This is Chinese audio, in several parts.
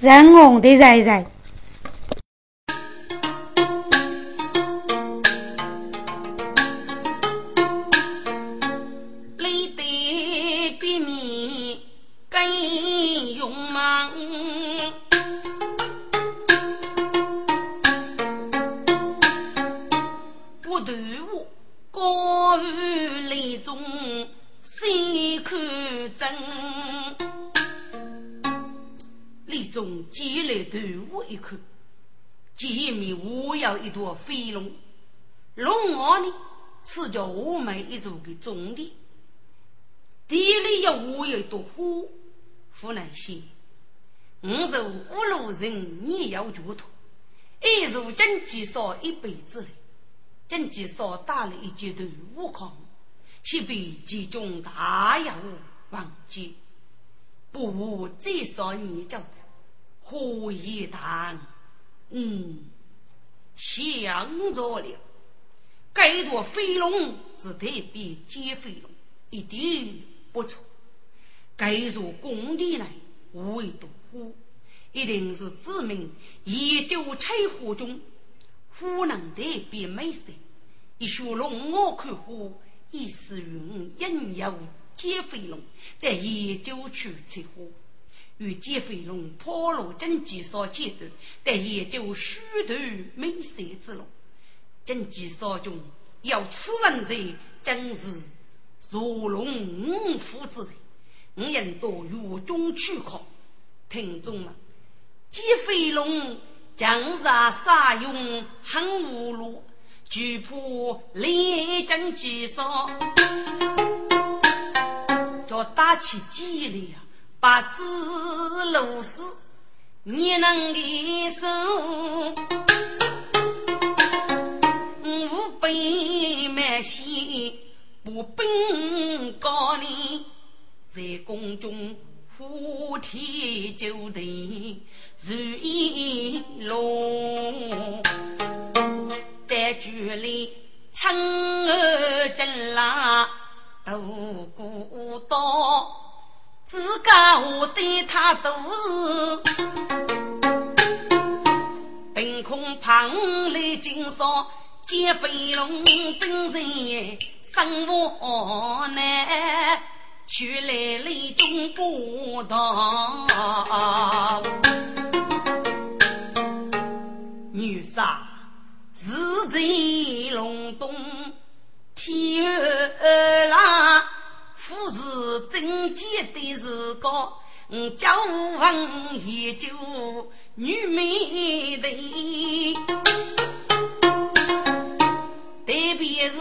人红的人人。我们一座的种地，地里有我有一朵花，湖南县。五座五路人你要觉脱，一座经济少一辈子，经济少打了一阶段悟空，却被集中大妖忘记，不无最少你叫何以谈？嗯，想着了。该朵飞龙是特别接飞龙，一点不错。该座工地呢，无一朵花，一定是指明研究采花中，花能特别美色。一说龙我看花，意思云引诱接飞龙，在研究去采花。与接飞龙破路经济所阶段，但研究许多美色之路。经济所中有此人者，真是如龙五虎之类。我应多与中去考，听众们，接飞龙将杀杀勇很无路，惧怕连经济所，叫打起激烈啊！八字露丝，你能一手，五百满线不本高你，在宫中虎天就地如意龙，在局里称儿真郎都孤刀。自家我对他都是，凭空旁来经商，见飞龙真人生活难，却来雷中不到。女杀自在龙东天儿冷。富是贞洁的时光，教文研究女美的，特别是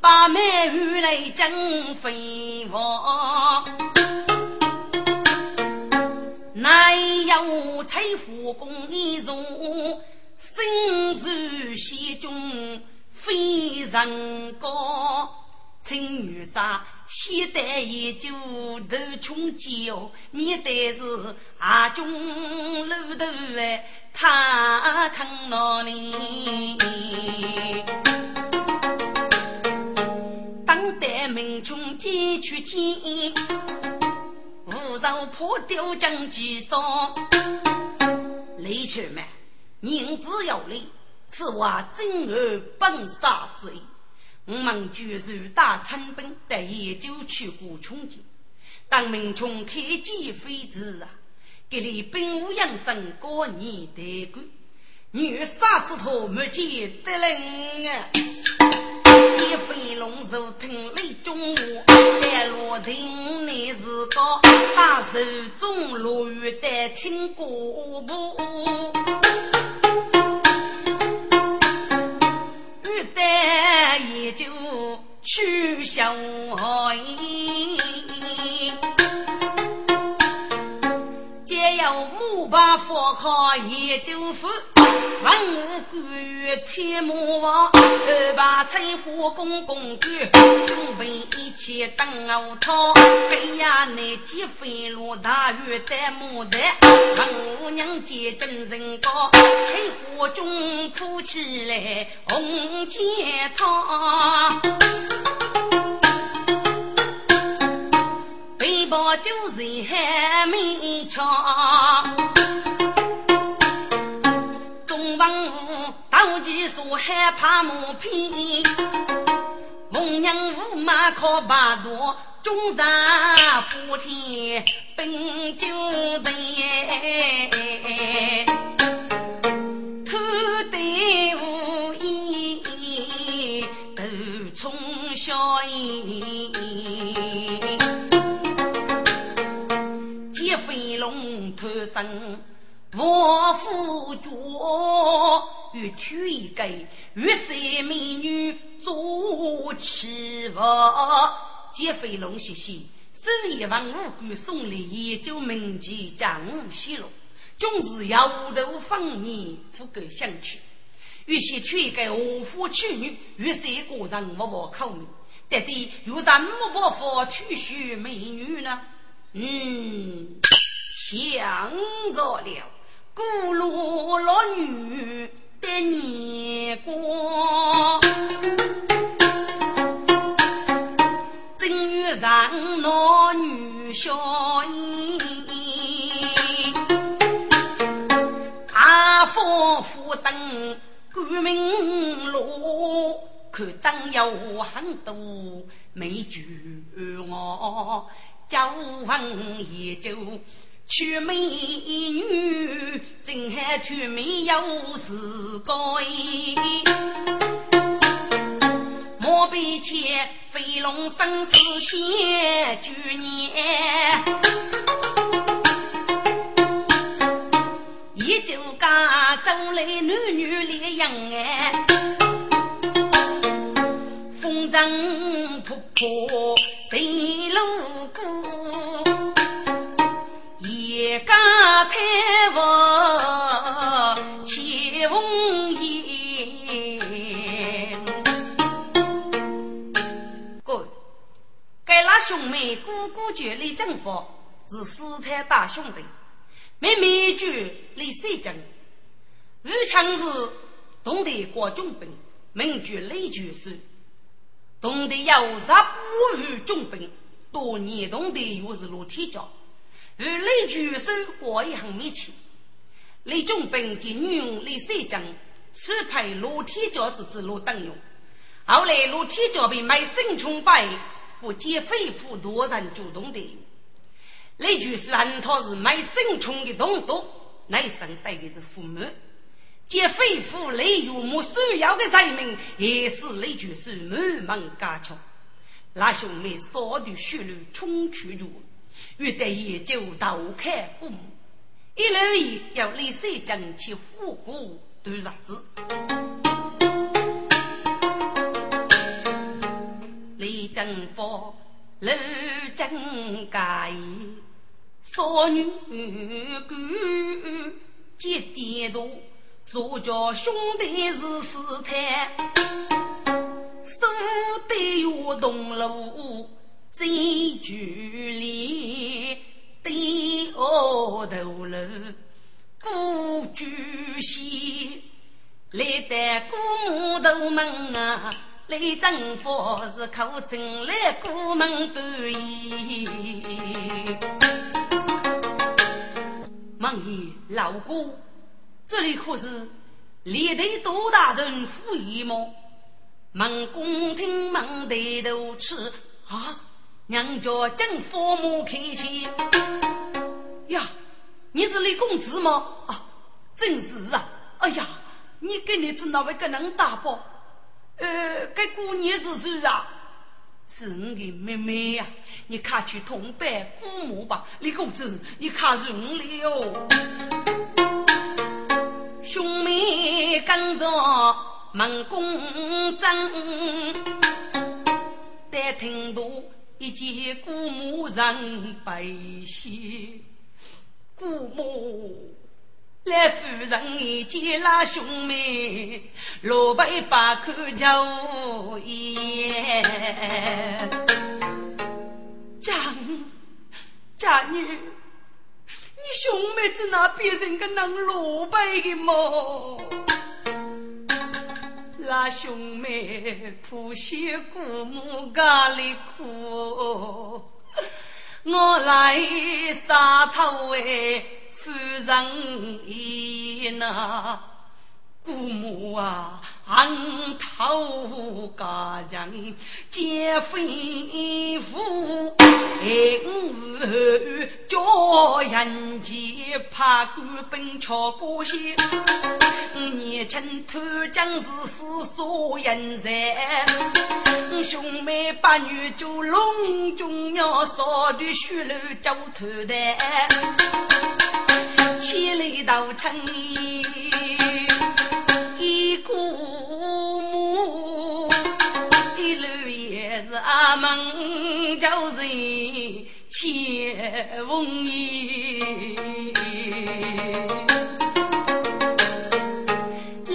把美女来争飞王，乃有财富功一重，身如仙中非人高。青女杀，现代研究都穷极哦，面对是阿中路头哎，他看哪里？几取钱，无肉破丢将几少？李全们，人之有理，此话真而本杀之意。我们居住大成本得研究去过穷尽，当民穷开机飞子啊，给你本无养生过年得过，女杀之徒没见得人啊！龙手听雷中话，在罗亭你是个大手中落雨的听歌步。待也就取消矣，皆要木把佛靠也就是。文武官员天魔王，二把财富公公举，准备一切等我讨。哎呀，那几飞罗大雨戴牡丹，文武娘见真人高，柴火中铺起来红剪套，背包就是还没抢，中房我斗地所害怕马匹，蒙娘户马靠百度，中在户天本就难，土堆户一冲小烟。我夫脚欲娶一个玉色美女做妻妇，见飞龙谢谢，手一文五官送礼也就名节将西路，总是摇头放眼富贵相娶，欲先娶一个何夫娶女，玉色个人莫莫口名，得的有什么办法娶娶美女呢？嗯，想着了。古路落女的年光，正月上男女笑颜，大风扶灯赶明路，看灯有很多美酒我叫问也就。娶美女，真还娶美有是高意。莫比前飞龙生死险，九年一九家走来男女联姻哎，风尘仆仆被路过过。家太福起烽烟，各位，该拉兄妹哥哥绝李正福是四太大兄弟，妹妹绝李三正，武强是东帝国军兵，名绝李举手，东帝有十五羽军兵，多年东帝又是罗天骄。与雷举手关系很密切，雷中兵及女佣李三江是配罗天骄之子罗登勇。后来罗天骄被卖身崇拜，不见肺腑多人主动的。雷举是安他是卖身穷的东都，内生带的是父母，见肺腑李有母所要的人民，也是雷举是满门家巧。那兄妹少的血路冲去住。欲得研究头开父母，一路以要李三江去复古读日子。李正福陆正家，少女姑接点头，左家兄弟是师太，手得又动路。在距离对额头楼，古居西来得古木头门啊，来征服是口称来古门对。孟爷老哥，这里可是历代多大人府邸吗？孟公听孟抬头吃啊！娘家正父母开起呀，你是李公子吗？啊，正是啊。哎呀，你跟你子那位个能打不？呃，该姑娘是谁啊？是你的妹妹呀。你快去同拜姑母吧。李公子，你看认了。兄妹跟着孟公正，待听多。一见姑母人悲喜，姑母来夫人一见那兄妹，落杯把口叫言。家家女，你兄妹子那别人个能落杯的么？那兄妹谱写姑母家里苦，我来杀头为夫人意呐。姑母啊，昂头家将皆非夫，应叫人杰怕官本朝过些，年轻偷将是死所人在，兄妹八女就隆中要扫的血路交头的，千里到城一姑母，一路也是阿门叫人切翁意。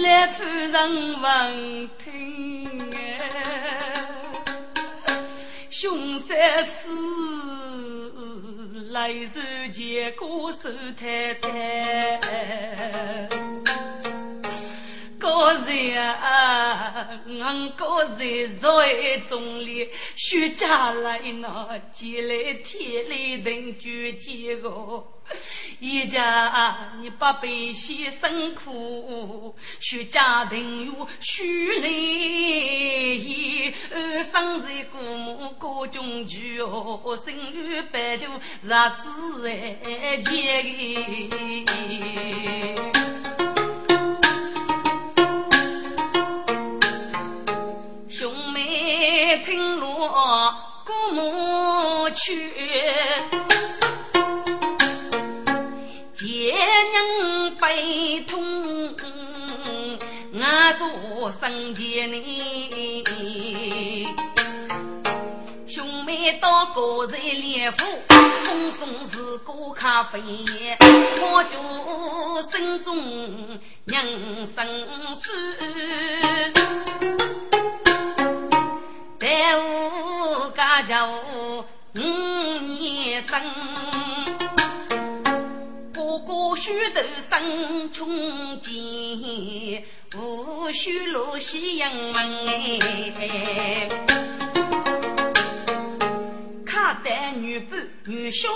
来夫人闻听哎，凶三死，来受结果受太太。高人啊，俺高人在中里，徐家来那几来天来等举几个，一家你八百姓辛苦，徐家等有徐来也，生在过母过中举哦，生日摆酒日子哎结个。听落姑母去，见人悲痛，我做生前呢。兄妹到高人连府，奉送是锅咖啡，我就心中人生酸。在屋家家五年生，哥哥须头生穷钱，无须落西洋门哎。看得女伴女小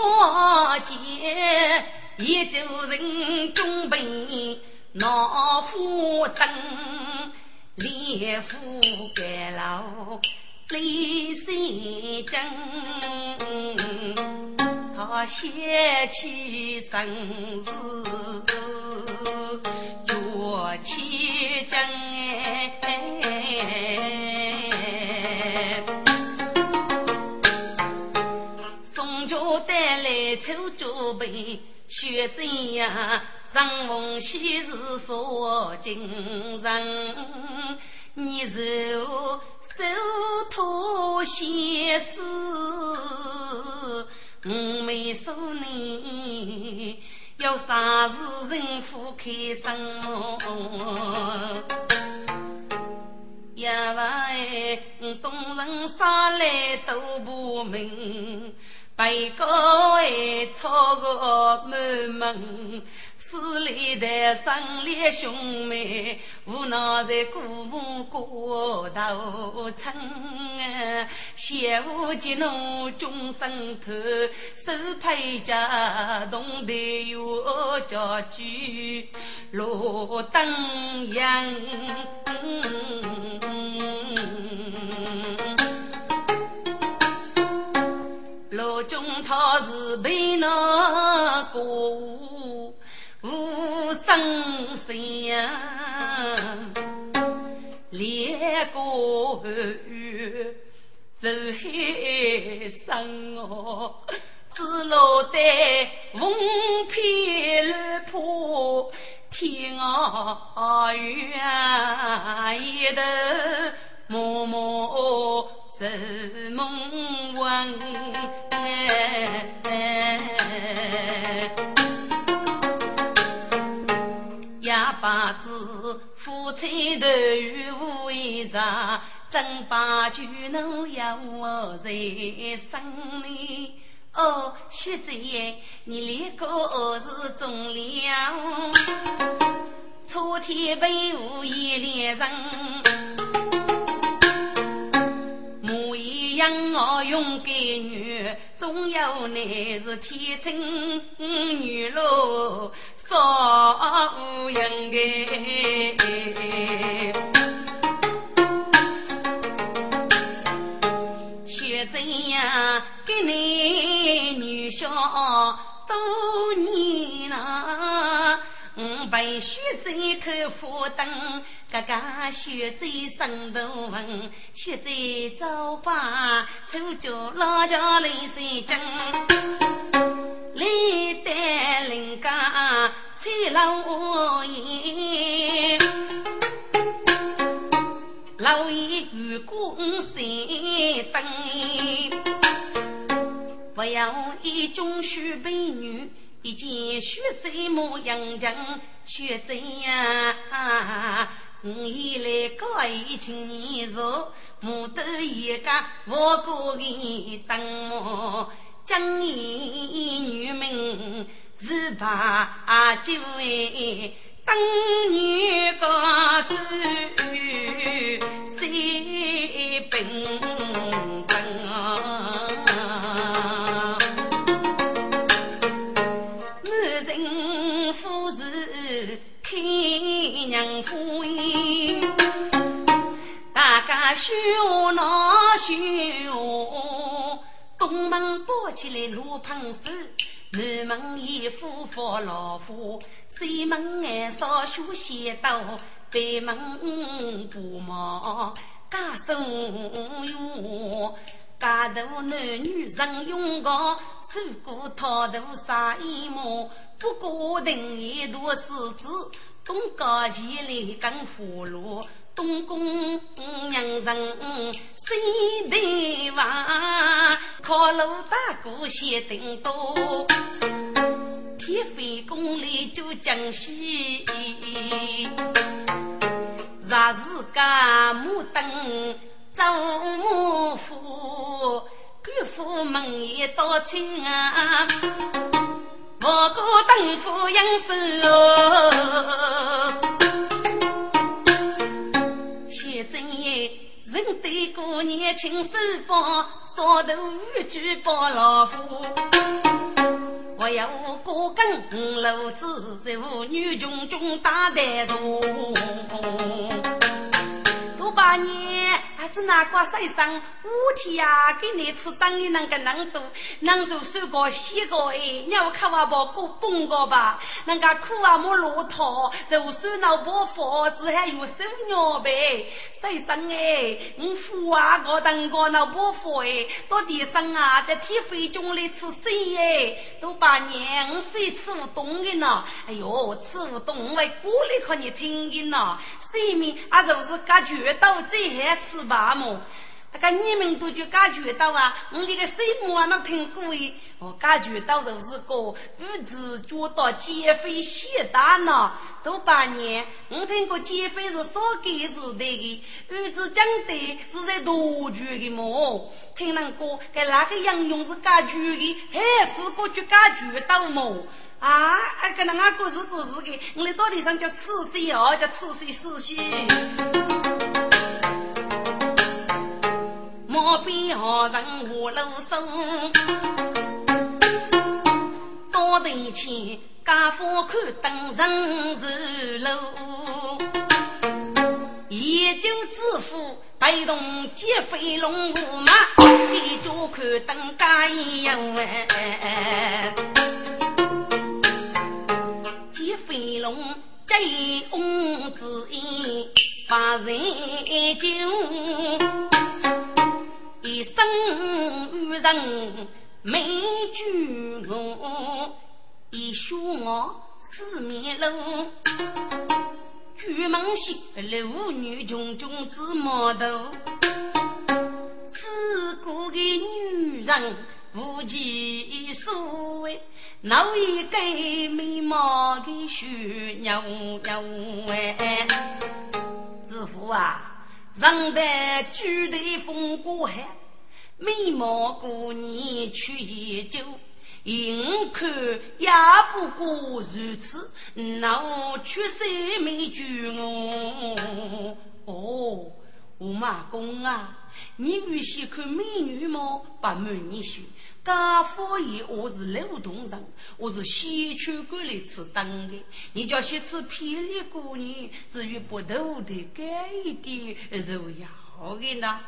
姐，一就人中备老夫灯，连夫盖楼。李三江，他写起生字，脚起针宋家带来秋竹杯，雪怎样？上风喜事说精神。你手手托先丝，我没说你要啥事人夫开生么？呀喂，东人上来都不明。被告哎，吵个满门，死里的生里兄妹，无奈在姑母过头村啊，शे 无吉奴终身头，手配家动得有家具，路灯阳。老君他是被那个无生相，连个月走海生哦，只落得风偏乱破天啊远一头默默做梦。夫妻头为啥？真把酒能要我在生里？哦，学姐，你立个是忠良，初天被无一连人。养我勇敢女，总有乃是天真女喽，少无应。学真呀，给你女小多年了。白雪贼口火灯，哥哥雪贼生头文，雪贼走吧，出脚老家泪水蒸，历代人家吹老烟，老爷如果三等。不要一种许美女，一见雪贼模样强，雪贼呀！你来搞一情年若木头一个我过你等我，将你女命是把酒为等女高手起来罗棚手，南门一夫佛老夫，西门爱少修仙道，北门不毛家生哟。家头男女人用高，手过套头杀一毛，不过等一多狮子。东高前来跟葫芦，东宫娘人西对娃，靠路大哥先登多，天妃宫里就江西，若是家母等走母夫，官府门也多亲啊。我过等夫应手，谢真爷认得过年轻手把，少头玉举包老夫。我要过更楼子，妇女穷穷打带头。多把年，还是那个水生五天呀，给你吃当的那个能多，能做手个洗个哎，你要看我把过崩个吧，那个苦啊没落套，就算那把房子还有手鸟呗，水生哎，我富啊个当个那把房哎，到地上啊在天飞中来吃水哎，都把年我谁吃不动的呢？哎呦，吃不动为过来看你听的呢，水面啊就是感觉。到最还吃饭么？那个你们都去感觉到啊，我这个什么啊，那听过诶。我感觉到就是个日子觉到减肥血大呢，都半年。我听过减肥是少给时代的，日子讲的是在多久的么？听人讲，给那个杨勇是感觉的，还是个去感觉到么？啊，哎跟那个故事故事的，我们到底上叫吃水哦，叫吃水死心。莫比好人无路生，高头前家父看灯人是路，研究致富被动接飞龙舞马，一脚看灯加一哎，飞龙接翁子音把人救。一生遇人美居我，一学我。四面路。举门西妇女穷穷子毛头，此国的女人无其所谓，哪一个美貌的虚娘娘哎？子父啊！人在举头风过海，美貌过年去研究，眼看也不过如此，那我却谁没举我？哦，吴马公啊，你预先看美女吗？不瞒你说。家父爷，我是劳动人，我是西区过来吃灯的。你叫些吃霹雳姑娘，至于不头的改一点肉要的呢？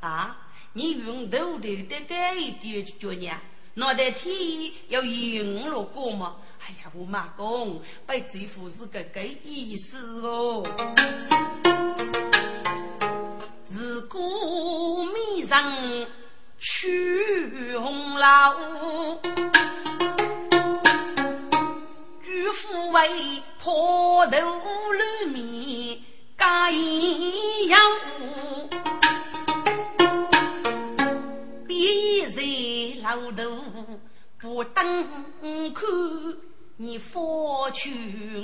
啊，你用头的的改一点就叫娘，脑袋天要赢了过吗？哎呀，我妈公，被贼夫是个个意思哦。自古美人娶红楼，举夫为破头露面嫁一样。别在老头不等看，你放去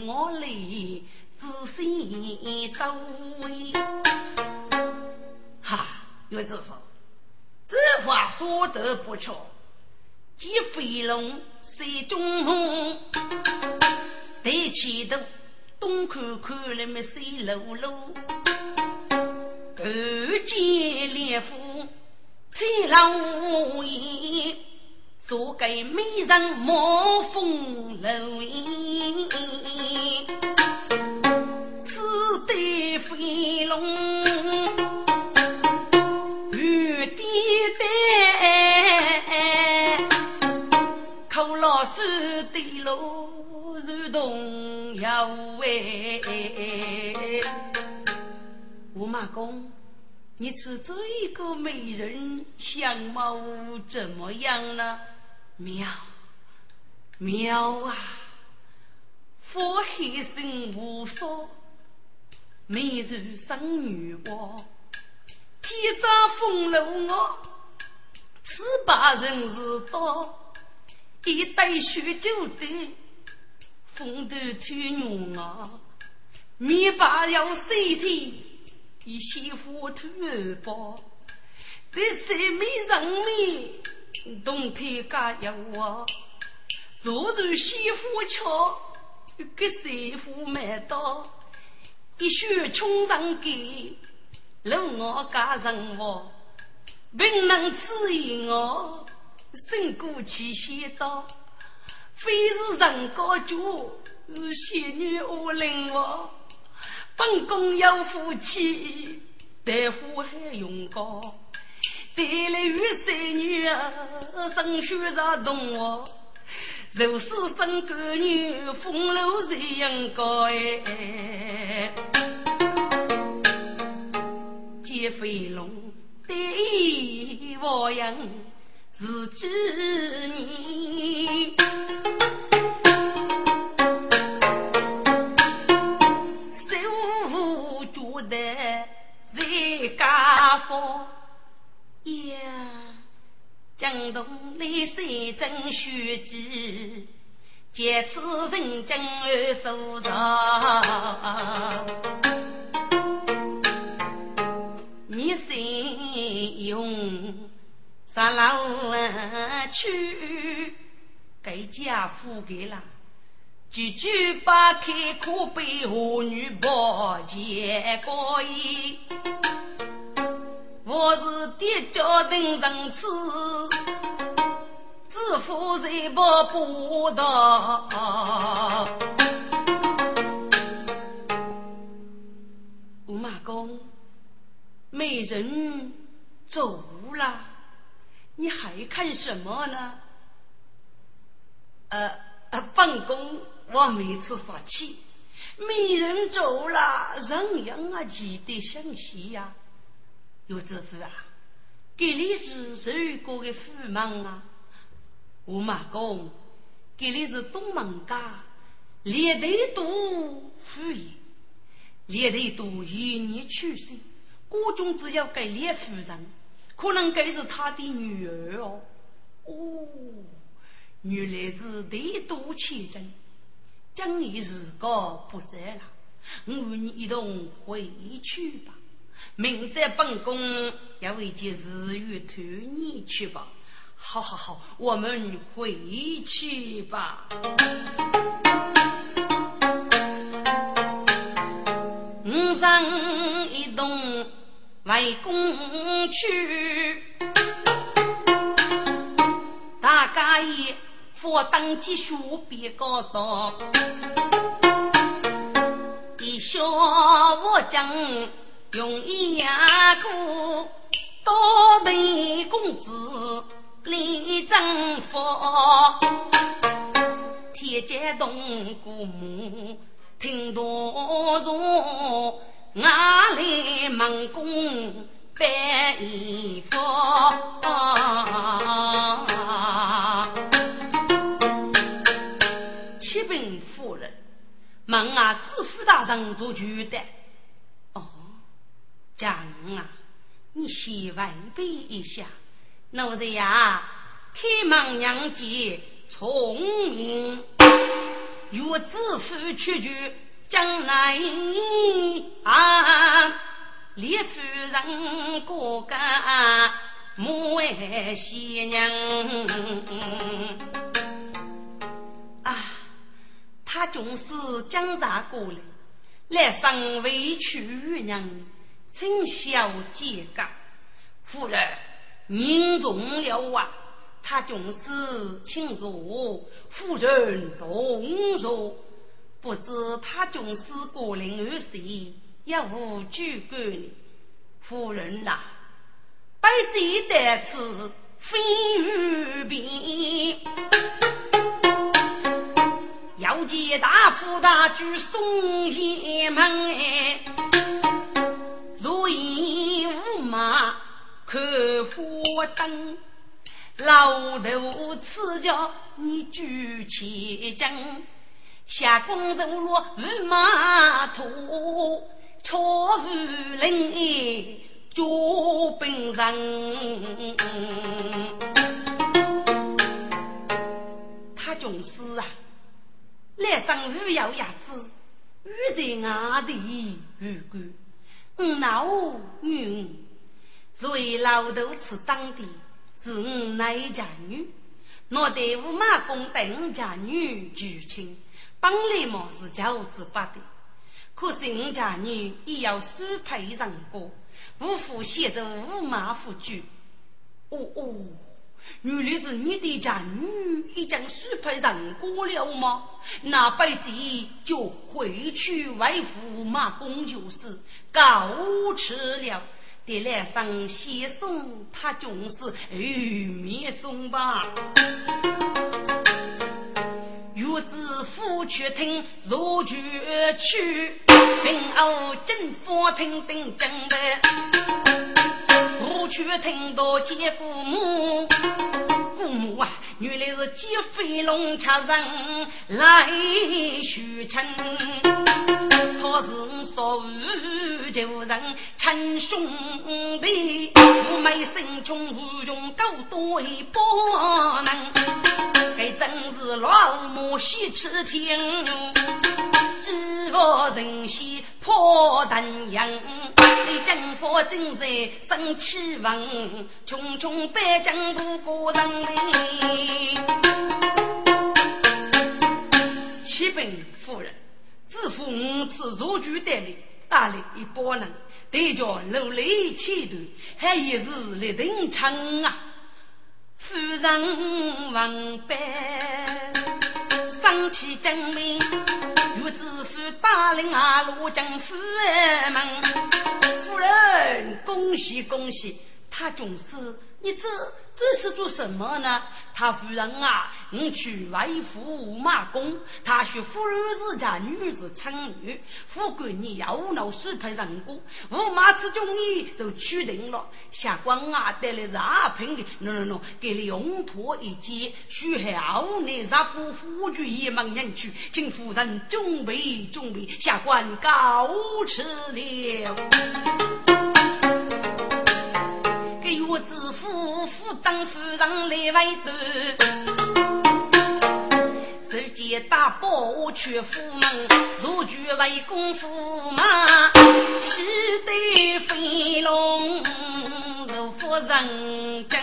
我来仔细收尾。哈，岳知府，这话说得不错。既飞龙水中龙，抬起头东看看，那么水漉漉，看见烈火在浪烟，做给美人冒风楼烟，此对飞龙。手的路如同摇喂，吴马公，你吃这个美人相貌怎么样呢？妙妙啊！佛黑生无说，美如生女娃，天上风流我，此把人是多。一对许久的风头土牛啊，面巴要水体，一媳妇土儿包，这三美人面，冬天加油啊，若如媳妇俏，给媳妇买到，一雪穷人给，路我家人我，并能指引我。身过七仙道，非是人高脚，是仙女无灵王。本宫有福气，大夫还用高，带来玉仙女啊，生血在动我。若是生个女，风流才应该。见飞龙，对我样。是几年，手无脚的在家方呀，江东的山珍血迹，借此人间而收藏，你谁用？上楼去，给家父给了，几句把开可被妇女抱见过意。我是爹家等人吃，知府才不不到。五马公，美人走了。你还看什么呢？呃呃，本宫我每次说起，美人走了，人样啊记得详细呀。有知府啊，给你是谁过的父忙啊？我马公，给你是东门家，连队都富裕，连队都一年出生，国中只要给列夫人。可能给是他的女儿哦，哦，原来是帝都千真，将你日高不在了，我与你一同回去吧。明在本宫要为件日月团你去吧。好好好，我们回去吧。五人一动。为公去，大家也佛当积书别高道，一笑我将用一牙过，多得公子立正佛，天接动古墓，听多说俺来蒙公白衣服。启禀夫人，问啊，知府大人做决的？哦，讲啊，你先回避一下。奴才呀，开门娘姐聪明，若知府去去将来啊，列夫人过个母为贤娘啊。他就是江上过来，来上委屈人，请小姐讲，夫人您重了啊！他就是请坐，夫人动坐，不知他就是过灵而谁，也无举管呢？夫人呐，百计得此非与别。要见大夫大举送爷门，如意无马看花灯，老头赐教你举起针，下公走路无马途，巧妇人哎脚本人，他就是啊。来生鱼要鸭子，鱼在外地鱼干。我老女，作为老头子当的，是我那家女。我队伍马公等家女举亲，本来嘛是教子八的，可是我家女也要输配人过，无福写着五马夫举。哦哦。原来是你的家女已经许配人过了吗？那辈子就回去为驸马公就是告辞了。得来上先送他就是玉面送吧。欲知夫却听如绝去，并偶进法庭等正的。我却听到接姑母，姑母啊，原来是接飞龙吃人来许亲，他是说五旧人亲兄弟，我妹生穷无穷够多不能，该真是老母喜吃天，几个人心破丹阳，你金佛正在生气。闻，穷穷百江渡过人哩。启禀夫人，自负五次入局代理，大理一拨人，得叫努力前途，还一时立定称啊。夫人闻百，生气正美，欲知府大领啊，路将府门。人，恭喜恭喜！他总是你这这是做什么呢？他夫人啊，你去为驸马公，他说夫人自家女子称女，富贵你要闹许配人过，驸马此中意就取定了。下官啊，带来是二品的，喏喏喏，给你用托一件，许后你杀不夫君一门人去，请夫人准备准备，下官告辞了。我知府府当夫人来围堵，只见大宝去府门，入局为公驸马，喜得飞龙如夫人真，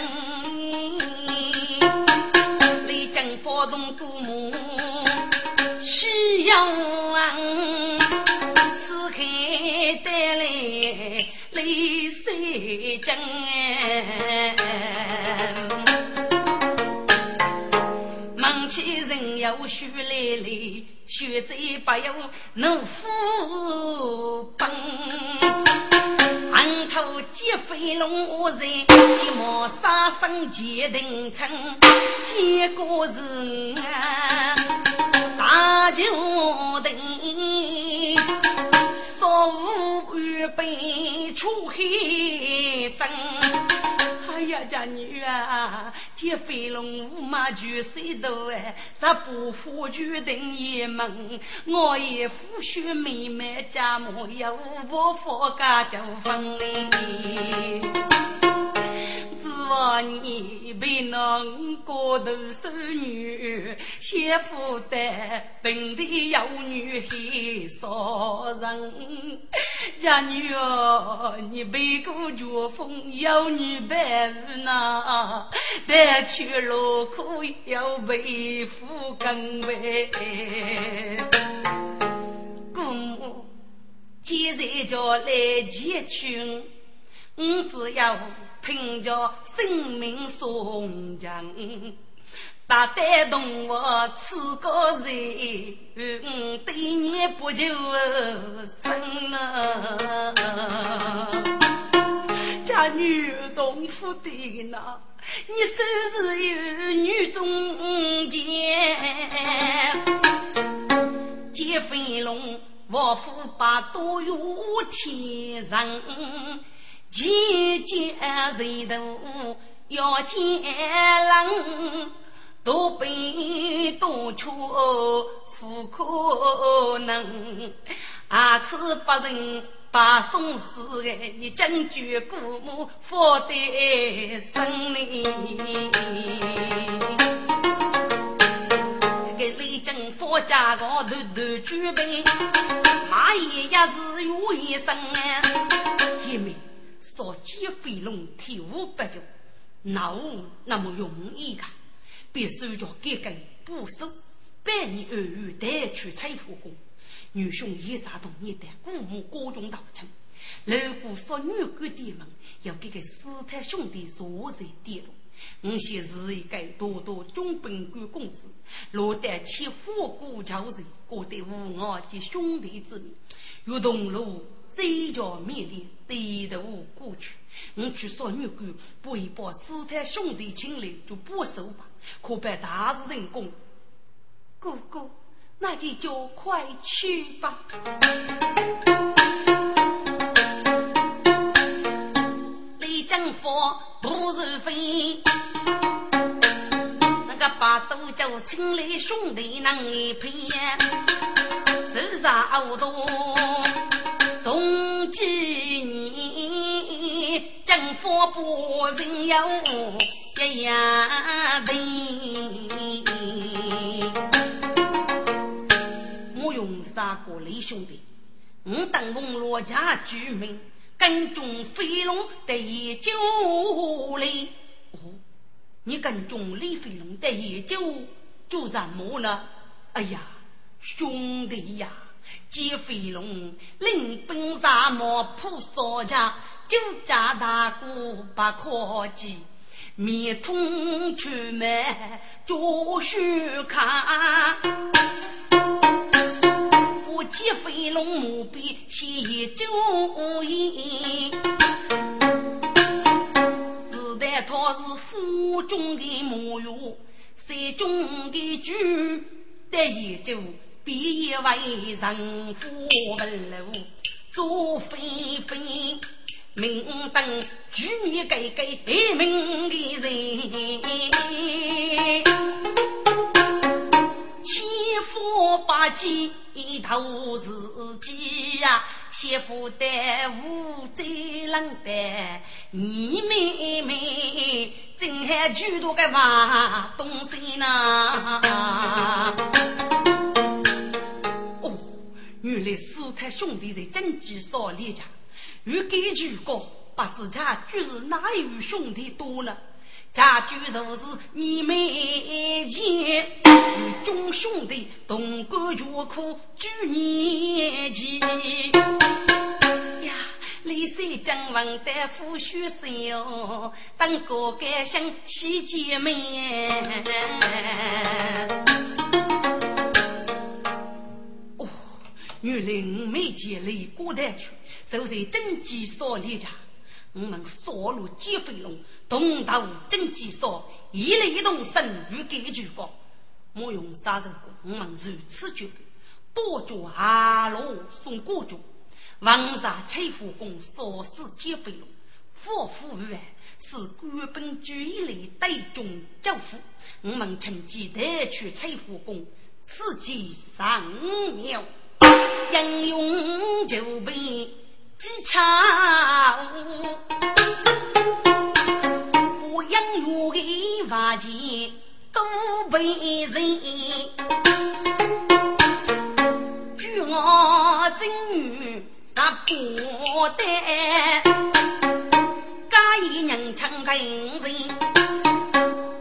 李靖发动姑母喜洋。此刻带来。泪水真，梦起人要血泪泪，血债不由怒虎奔。昂头接飞龙我人，急忙杀声结定称，结果是。大酒灯，烧五预备出黑身。哎呀，家女啊，见飞龙舞马举水头哎，啥不服决定一门，我也夫婿妹妹家母有我佛家就分指望你被侬过头守女，先负担本地有女很少人。家女哦，你背过绝风有女伴呐，但去路苦要为夫更为。姑母，既然叫来结亲，我只要。凭着生命送将，大胆动我此个人，对你不求生啊！家女同府的那，你手是有女中剑，结飞龙，我父把多有天上。见见人头要见人，多悲多屈不可能。啊，此八人把送死哎，你将军姑母佛得生灵。给雷震佛家高头头举杯，马爷也是有一生一命。少几飞龙天无不就，哪有那么容易噶？必须叫改革不守，百年二月带去采火工。女兄一杀同你的姑母高中道成，如果说女官的门，要给个师太兄弟坐在殿中。我先是一个多多中本官公子，落得起火锅桥人，过得无傲及兄弟之名，如同路。嘴角面脸，低头过去。我去说女官，不一把师太兄弟请来就不收吧，可拜大事人公。哥哥，那就就快去吧。李正佛不是非，那个把都叫亲来兄弟能一陪，手上耳朵。冬几年，政府不人有一样。我用三个李兄弟，我等奉罗家居民，跟踪飞龙的研究哩。哦，你跟踪李飞龙的研究做什么呢？哎呀，兄弟呀！接飞龙，领兵杀马扑少家，酒家大哥不可及，面通出门捉须看。我接飞龙，目必写酒宴，自带他是府中的木鱼，山中的猪得一酒。毕业为人夫门路，做飞飞，明灯举你给给对门的人，欺负八戒头自己呀，媳妇的无罪人的你妹妹，真还许多个坏东西呢。原来四太兄弟在真计少列家，与根据高，不知家居是哪一位兄弟多呢？家居就是你们见，与众兄弟同甘绝苦，举年纪。呀，李三江文的夫婿生哟，当个干乡喜姐妹。原来我没见雷过台去，就在真机所立家。我们杀戮劫飞龙，同到真机所，一雷一动身与给举高。我用杀人我们如此久，八角下落送过角，王杀崔福公烧死劫匪了，夫妇无碍是官本主义类对中交付，我们趁机夺取崔福公，此计上妙，英勇就被击差。不养育的发钱都被人，据我真女杀不得。家一人唱的人，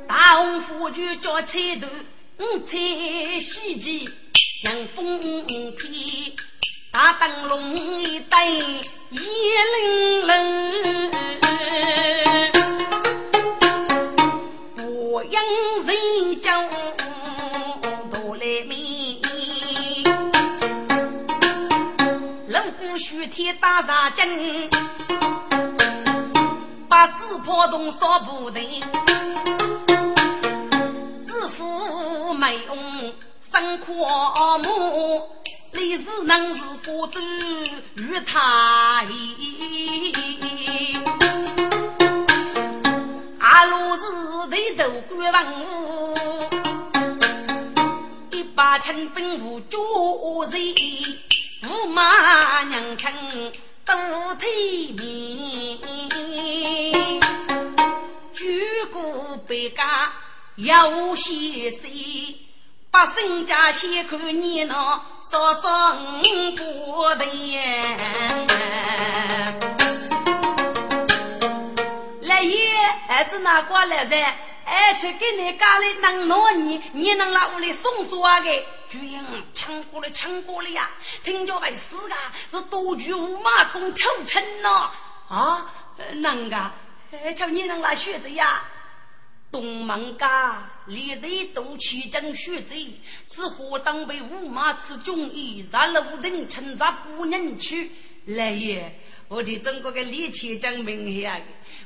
大红火炬叫彩头，五彩喜气像风片，大灯笼一灯一冷冷，我养人叫多来面，龙骨须天打杀针。把纸破洞扫不得，知府美翁生阔母，历史能是过州与他意。阿罗是抬头观文武，一把青兵无脚人，驸马娘亲。都体面，举国百家有些谁？百姓家先看热闹，说说不得。来爷，儿子拿过来噻。哎，去给你家里能闹你，你能来屋里送啥个？军抢过来，抢过来呀！听着为死个，是多举五马公求成呐！啊，能个？哎，叫你能来学子呀？东门家里头都起争学子，此货当被五马吃中医，让路人称咱不能去。来也。我的中国的李千江名下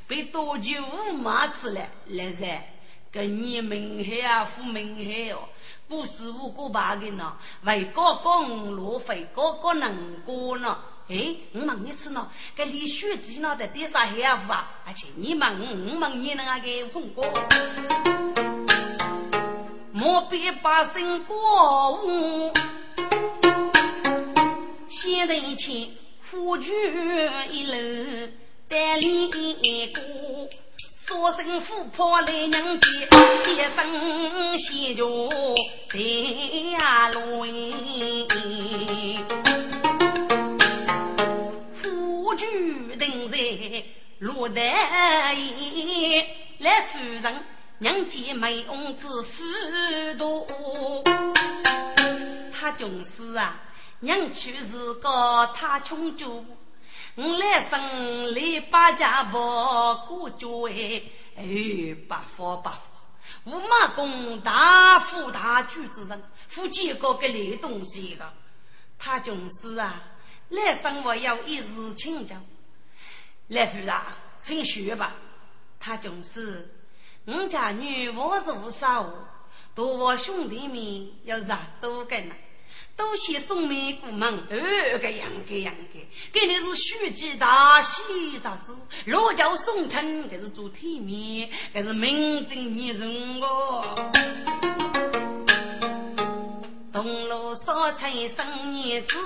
被多举五马吃了，来噻，跟你名下啊，名下哦，不是五个八个呢，为高公路费高高能过呢？哎，我问你次呢，给李学子呢在第啥下户啊？而且你问我，我问你那个红过，莫别把心过午，先得钱。夫君一路带领一个，说声富婆来娘家，一声喜着带路。夫君等在路台沿，来夫人娘家美翁子夫多，他就是啊。娘去是个太穷主，我来生里把家婆过脚哎，哎，不发不发，五马公大富大举之人，夫妻个个来东西个，他就是啊，来生我要一日请教，来夫人请学吧，他就是我家女我是无啥物，多我兄弟们要热多个呢。都写送媒过门，二个样个样个，给你是书记大喜啥子？罗教送亲，这是做体面，这是名正言顺哦。铜锣烧菜生叶子，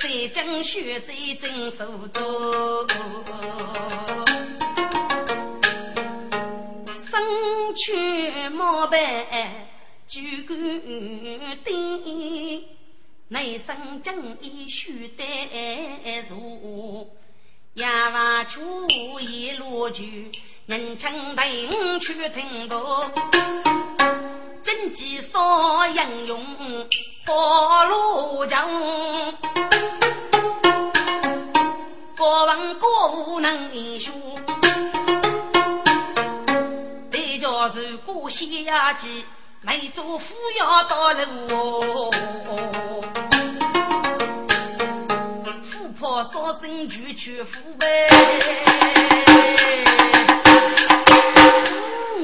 三江血债真手多。生去莫白酒干顶。内生正义须得如，亚娃出一落句，人称听去听到，真计少英勇破路江，国王国无能英雄，得叫是过下级。梅州府要到路，富婆说声就去富呗。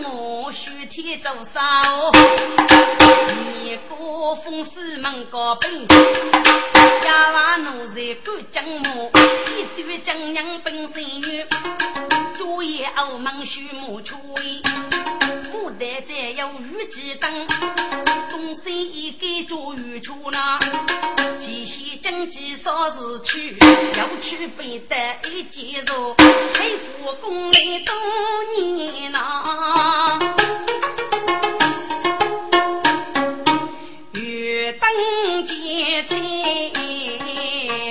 我天做啥？你高风高本，亚娃奴才干将母，一对将娘本身女，主业欧门须母出位，牡丹再有玉几灯，东西一个做玉出呢，几些经济少时去，要去背得一件肉，财富功来多年呐。登阶才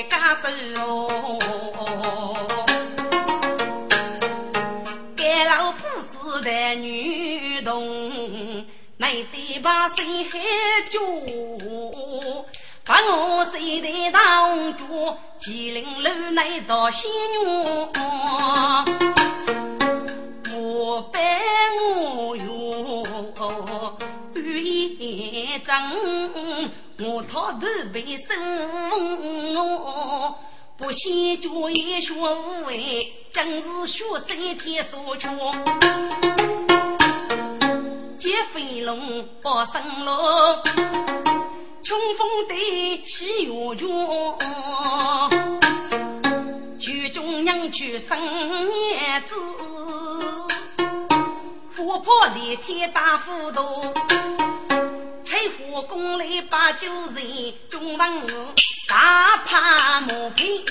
家走，该老婆子的女童，内地把谁还住？把我谁的当主？吉林路内到仙女，我拜我哟。一张，我讨头被生，不嫌教也学无为，正是学三天所求。接飞龙报生龙，冲锋队喜月中，剧中娘去生儿子。火炮连天打斧头，柴火攻来把酒人，中文大怕毛皮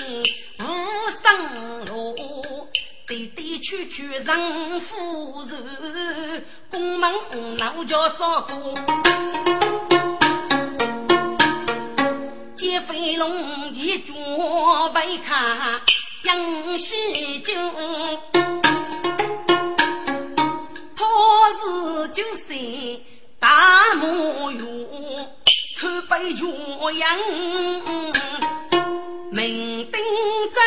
无生路，对对去去人夫人，宫门老叫扫过，接飞龙一脚背卡杨西酒。我是九岁大木园，看北岳阳，明灯在，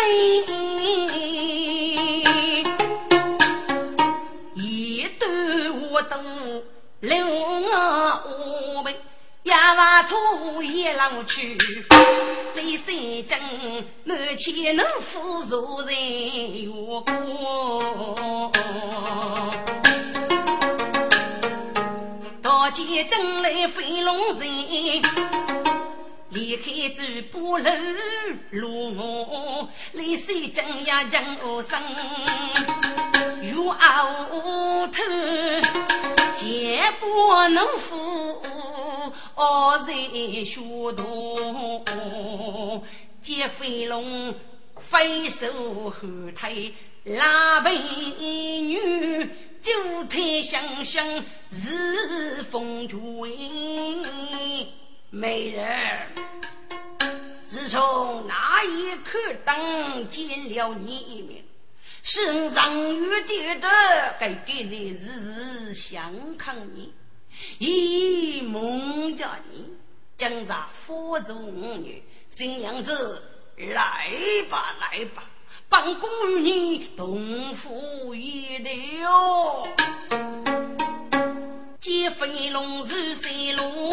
一段我都留我们，呀娃出一老去，李三江满前能扶助人越过。见正来飞龙人，离开这波楼路，泪水正呀正无声，月熬头见不能扶，二在学堂见飞龙飞手后退拉美女。九天香香日风吹，美人，自从那一刻当见了你一面，身上有点的该给你日日相看你，一梦着你，江上佛中女，新娘子来吧来吧。帮公与你同赴一流，见飞龙入水路，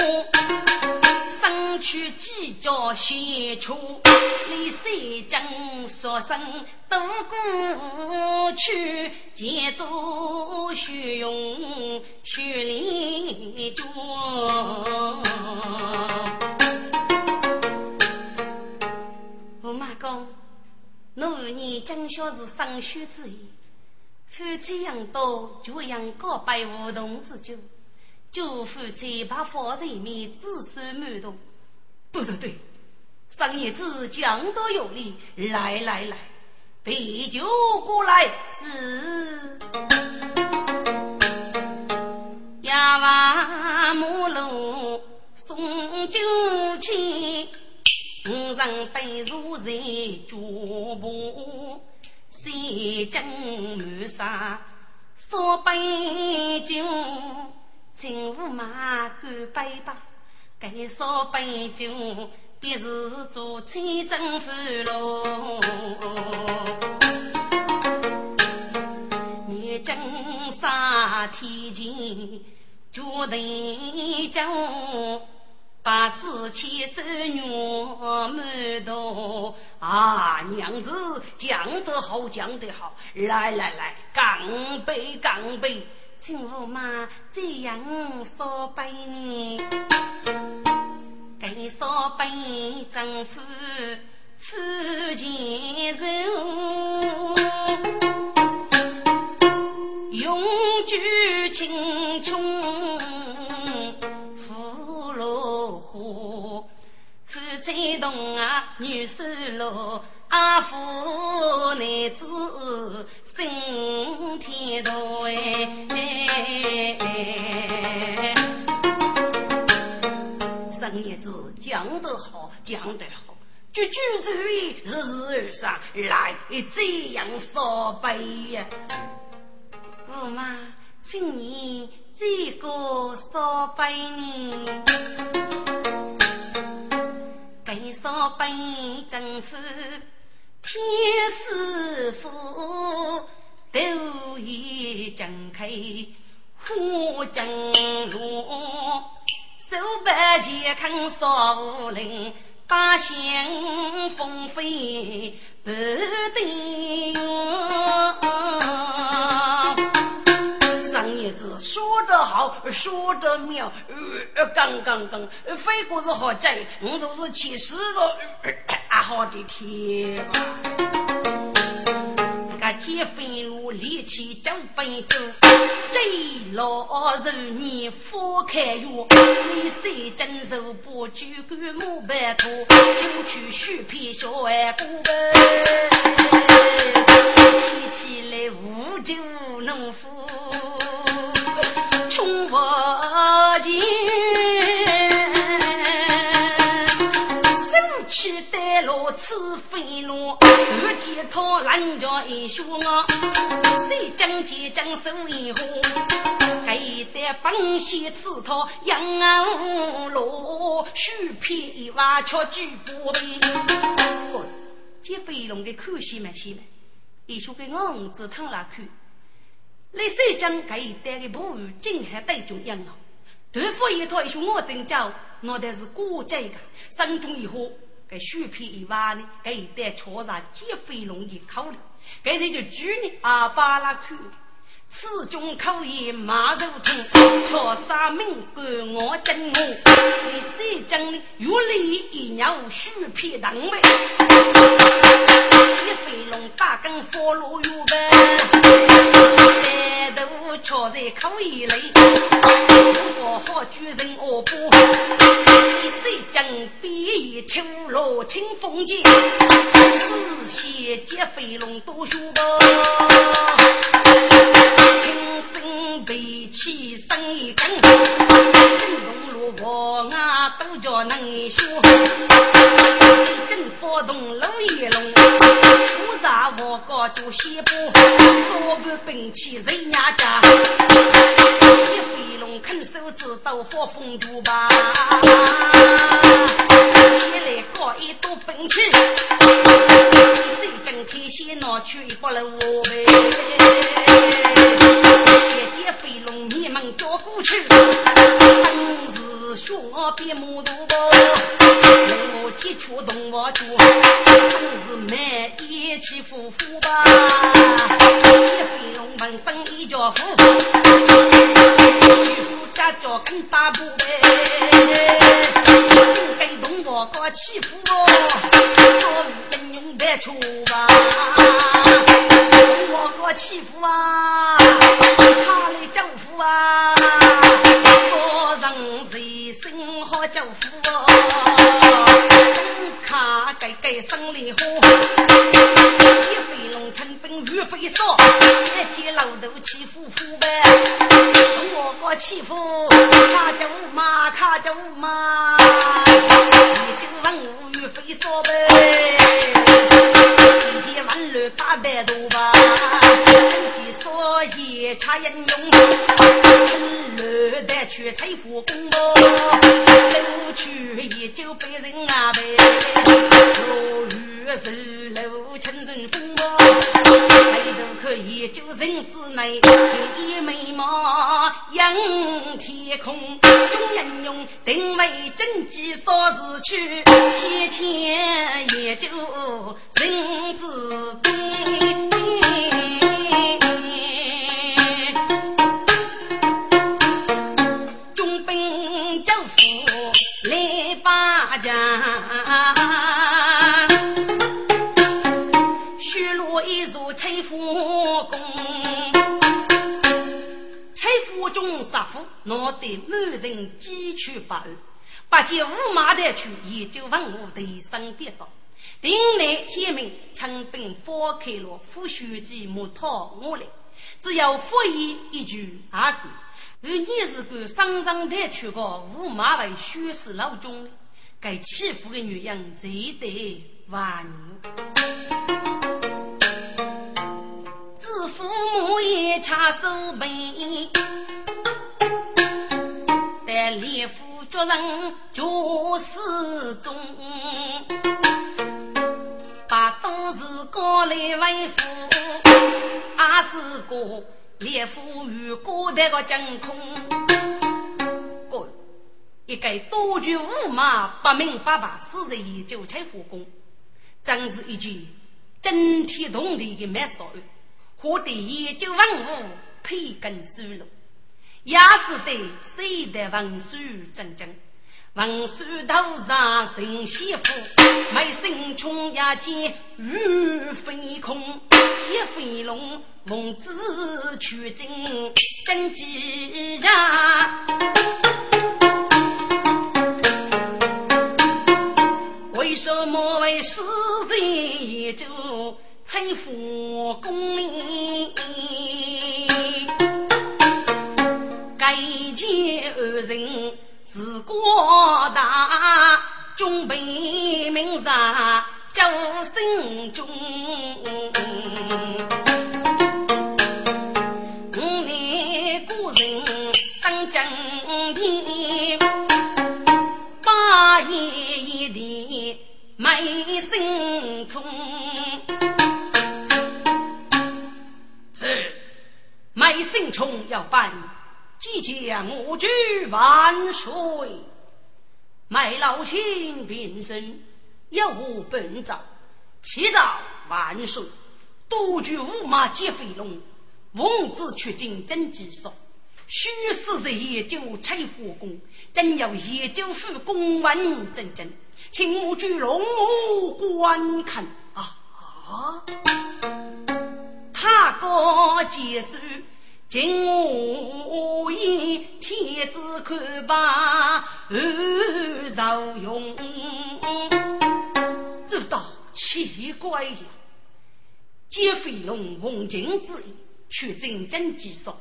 上去几角先出，李三江说声渡过去，见着血勇血淋脚。驸马公。我年今宵是上学之意，夫妻养多，就养告白梧桐之酒，祝夫妻把房人面子孙满堂。对对对，上爷子讲多有理，来来来，备酒过来，是呀娃母路送酒去。五人对坐在脚步，三更满山烧杯酒，请驸马干杯吧！该烧杯酒，便是做千真饭喽。你今杀天前，决定将。把子牵手愿满堂啊，娘子讲得好，讲得好！来来来，干杯，干杯！请驸马这样说杯呢？给少本政府富钱人，永居青春富落花，富在动啊女手落。阿父你子升天堂哎，生日子讲得好，讲得好，句句如意，日日而上，来这样说杯呀！驸马，请你这个说杯？给说杯政府。天师傅都已睁开虎将路，手把剑扛扫武林，八仙风飞不定。上一子说得好，说得妙，呃，刚刚刚，飞过是好在，我就是七十个。好的天！那个劫匪路力气九百九，这老人你放开哟！你谁真受不住个木板拖，就去续皮小外公提起来无酒农夫，穷不尽。去带路此飞龙，遇见他人家一说我，再将几将手一红，给得本县刺他杨罗，须片一瓦却举不平。这飞龙的看戏没戏没，一说给我儿子趟拉去，来谁将给带的步语竟还带中央啊？对付一套一说我真叫，我的是国家的，生中以后。给雪片一挖呢，给一袋敲上鸡飞龙的口里，给人就举呢阿巴拉去，此中可以马肉痛，敲三名管我真我，第三讲呢月里一鸟雪片当嘞，鸡飞龙打根佛罗油呗。都敲在口里，我好举人恶波，一水江边秋落清风间，仔细接飞龙多学吧，听声背起声一根，龙路我啊都叫能学，一阵发动路一龙。啥我高就西部，少不兵器人家家，一飞龙肯手指都发风烛吧，起来搞一多兵器，谁真开先拿去一把楼呗，先接飞龙你们叫过去，本是学别木头我接触动我脚，本是买一起。夫妇吧，一飞龙门生一家福，就是家家跟大步呗，该同我哥欺负我，做英勇别出吧，我哥欺负啊，他来政府啊，看该该生里火。雨飞少，一见老头欺负虎呗。我个欺负卡叫马，卡叫马，你就问我雨飞少呗。一天万乱打得多吧，天说夜叉英勇，乱得去财富公吧，楼去也就被人啊呗。落雨时楼清人风吧。抬头看，研究人之内，一眉毛仰天空，人用定为真气少时去，先前研究人之中。闹得满人鸡犬不安。八戒五马抬去研究文物，头上跌倒。定来天明，清兵放开了副书记木讨我来，只要复言一句阿哥，而你是个上上台去个五马为宣誓老中，该欺负的女人最得万年。自父母也掐手背，但烈夫绝人绝世中。把都是高来为父，阿子哥烈夫与古代个真空。哥，一个多具无马不明不白，死在研究柴火工，真是一件惊天动地的蛮骚和对研究文物培根输入，也只得谁的文书正正。文书头上神仙妇，没心穷也见雨飞空，接飞龙凤子取经真吉祥。为什么为世人研究财富功名？人。是国大，中备民上救心中。五年古人当正天，八爷一地没心聪。是没心聪要办。即将我举万岁，卖老亲平生有无本诏，启诏万岁，多举五马接飞龙，奉旨取经真吉说，虚实在研究拆火宫，真要研究府公文正正，请我举龙母观看啊啊！他哥结束。今我言天子看罢，后受用。这倒奇怪呀！接飞龙奉亲之意，却真正计说，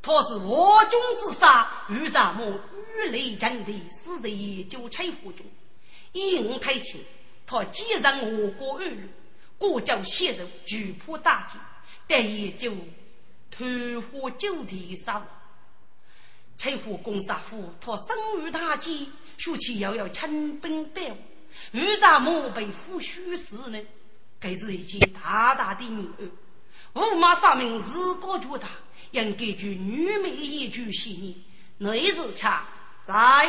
他是我中之杀，与什么雨雷阵地，死的研究柴火中。以我推测，他既然我国二路，国教血肉，举破大计，但也就。投火九地上，柴火攻杀夫，他生于大吉，说起要要亲兵保护，为啥么被夫虚死呢？这是一件大大的谜案。驸马上命自个觉得应该举女美一句细腻，内日恰在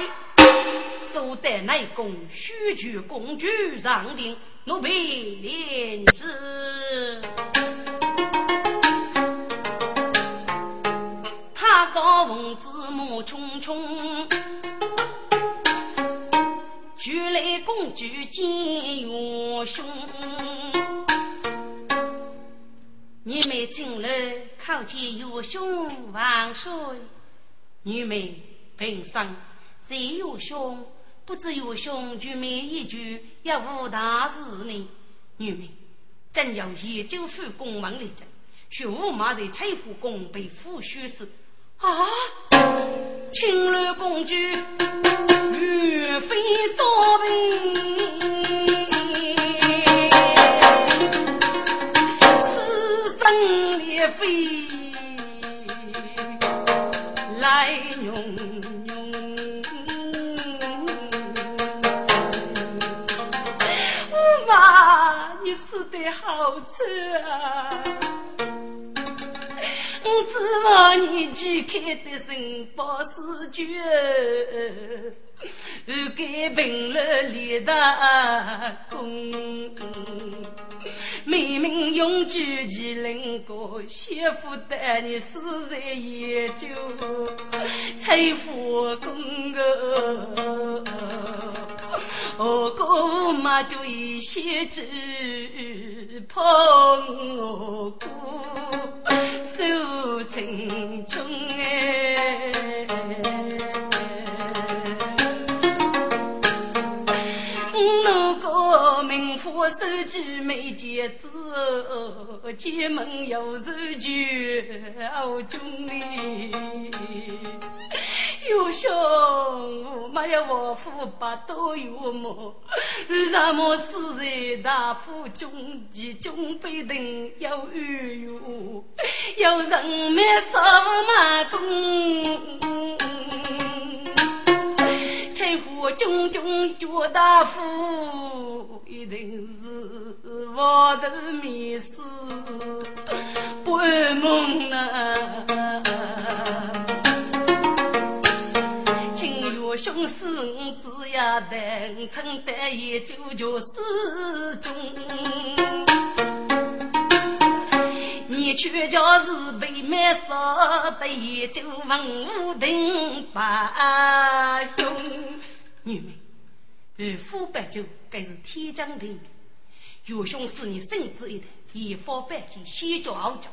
收得内功，须举公主上庭，奴婢连旨。高凤子母匆匆，举来公主见元凶。女妹进来叩见元兄万岁。女妹平生谁元兄？不知元兄举妹一句也无大事呢？女妹正要研究府公文来着，薛驸马在翠湖宫被夫婿死。啊！青鸾公主玉飞扫眉，死生烈妃来拥拥。驸马，你死得好惨啊！指望你旗开得胜报四绝，又该平了立大功。明明永居麒麟国，媳妇带你死在研究财富宫个，我哥嘛就一些子碰我哥。情中哎，那个名府手机没戒指，进门又是绝傲中。有兄，没有王府八都有么？什么四在大夫中其中被人有冤哟？有人没扫马公，称呼军军叫大夫，一定是王头面试半梦啊。兄四五子呀，等称得一九九四中。你却叫是被卖少的一九文武定八兄。女们，二夫八九该是天将定的。岳兄是你圣旨一代，一夫八九先叫傲娇，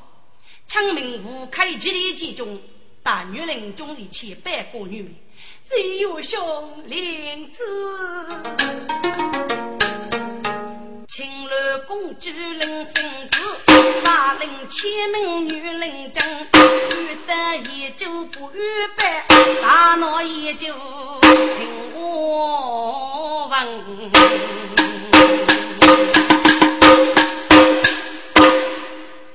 枪明武开吉利集中，大女人中一千百个女们。谁有兄领子？青楼公主领圣旨，大领千名女领将，遇得也就不预备，大闹也就听我问。